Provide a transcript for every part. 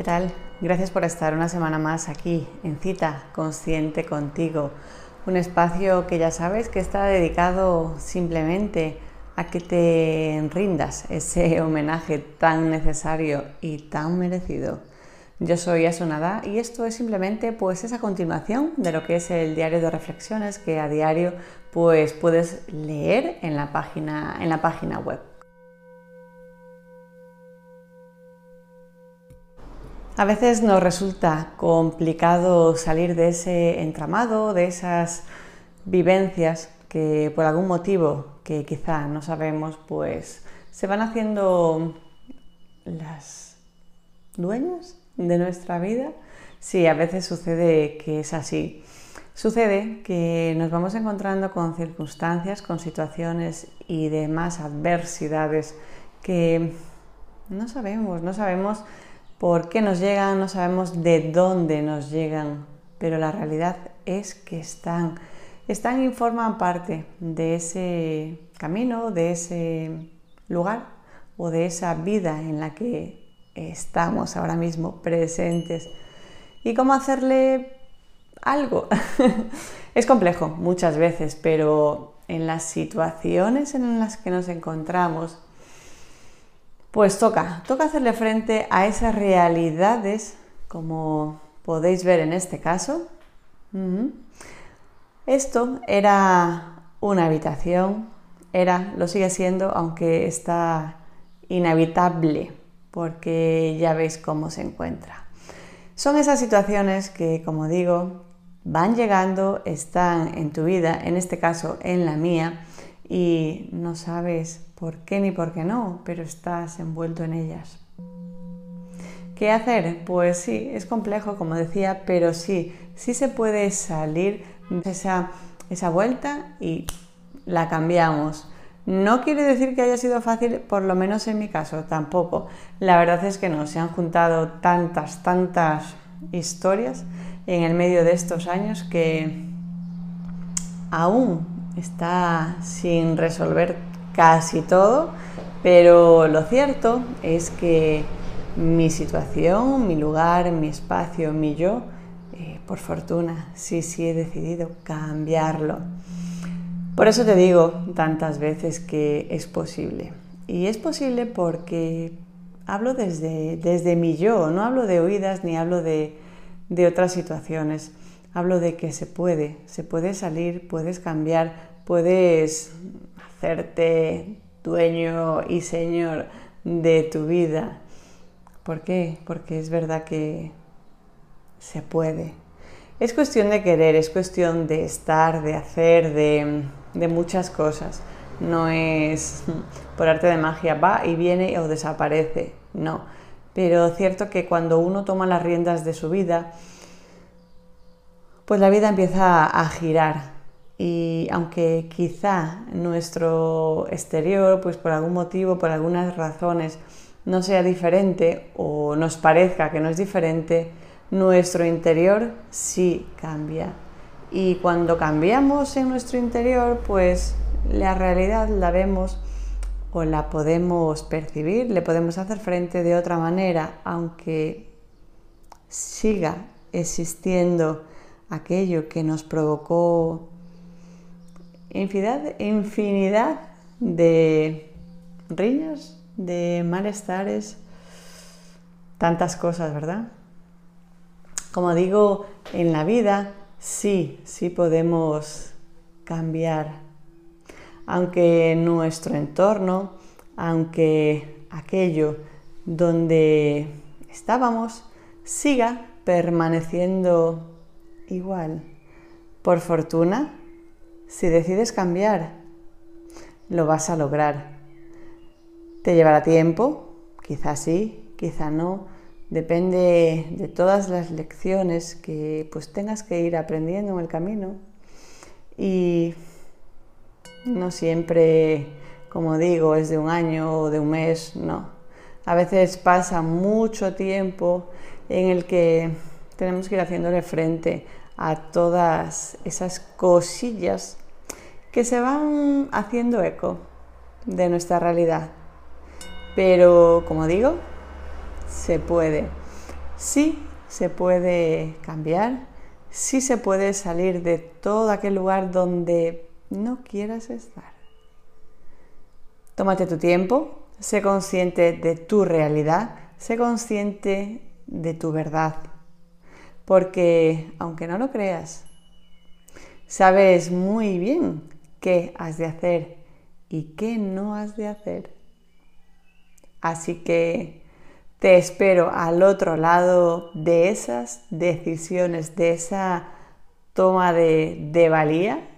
¿Qué tal? Gracias por estar una semana más aquí en Cita Consciente contigo. Un espacio que ya sabes que está dedicado simplemente a que te rindas ese homenaje tan necesario y tan merecido. Yo soy Asunada y esto es simplemente pues esa continuación de lo que es el diario de reflexiones que a diario pues puedes leer en la página, en la página web. A veces nos resulta complicado salir de ese entramado, de esas vivencias que por algún motivo que quizá no sabemos, pues se van haciendo las dueñas de nuestra vida. Sí, a veces sucede que es así. Sucede que nos vamos encontrando con circunstancias, con situaciones y demás adversidades que no sabemos, no sabemos por qué nos llegan, no sabemos de dónde nos llegan, pero la realidad es que están, están y forman parte de ese camino, de ese lugar o de esa vida en la que estamos ahora mismo presentes. ¿Y cómo hacerle algo? es complejo muchas veces, pero en las situaciones en las que nos encontramos, pues toca, toca hacerle frente a esas realidades, como podéis ver en este caso. Esto era una habitación, era, lo sigue siendo, aunque está inhabitable, porque ya veis cómo se encuentra. Son esas situaciones que, como digo, van llegando, están en tu vida, en este caso en la mía, y no sabes por qué ni por qué no, pero estás envuelto en ellas. ¿Qué hacer? Pues sí, es complejo, como decía, pero sí, sí se puede salir de esa, vuelta y la cambiamos. No quiere decir que haya sido fácil, por lo menos en mi caso, tampoco. La verdad es que no, se han juntado tantas, tantas historias en el medio de estos años que aún está sin resolver casi todo, pero lo cierto es que mi situación, mi lugar, mi espacio, mi yo, eh, por fortuna, sí, sí he decidido cambiarlo. Por eso te digo tantas veces que es posible. Y es posible porque hablo desde, desde mi yo, no hablo de oídas ni hablo de, de otras situaciones. Hablo de que se puede, se puede salir, puedes cambiar, puedes hacerte dueño y señor de tu vida. ¿Por qué? Porque es verdad que se puede. Es cuestión de querer, es cuestión de estar, de hacer, de, de muchas cosas. No es por arte de magia, va y viene o desaparece. No. Pero cierto que cuando uno toma las riendas de su vida, pues la vida empieza a girar. Y aunque quizá nuestro exterior, pues por algún motivo, por algunas razones, no sea diferente o nos parezca que no es diferente, nuestro interior sí cambia. Y cuando cambiamos en nuestro interior, pues la realidad la vemos o la podemos percibir, le podemos hacer frente de otra manera, aunque siga existiendo aquello que nos provocó infinidad, de riñas, de malestares, tantas cosas, ¿verdad? Como digo, en la vida sí, sí podemos cambiar, aunque nuestro entorno, aunque aquello donde estábamos siga permaneciendo igual. Por fortuna, si decides cambiar, lo vas a lograr. ¿Te llevará tiempo? Quizá sí, quizá no. Depende de todas las lecciones que pues tengas que ir aprendiendo en el camino. Y no siempre, como digo, es de un año o de un mes, no. A veces pasa mucho tiempo en el que tenemos que ir haciéndole frente a todas esas cosillas que se van haciendo eco de nuestra realidad. Pero, como digo, se puede. Sí se puede cambiar, sí se puede salir de todo aquel lugar donde no quieras estar. Tómate tu tiempo, sé consciente de tu realidad, sé consciente de tu verdad. Porque, aunque no lo creas, sabes muy bien qué has de hacer y qué no has de hacer. Así que te espero al otro lado de esas decisiones, de esa toma de, de valía,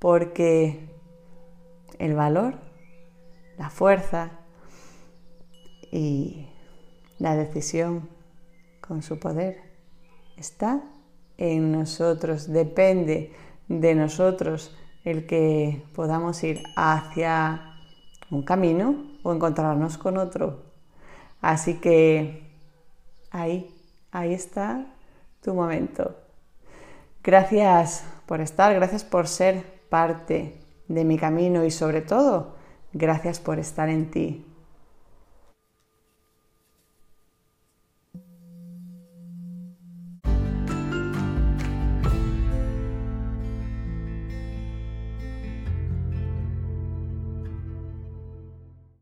porque el valor, la fuerza y la decisión con su poder está en nosotros, depende de nosotros el que podamos ir hacia un camino o encontrarnos con otro. Así que ahí, ahí está tu momento. Gracias por estar, gracias por ser parte de mi camino y sobre todo, gracias por estar en ti.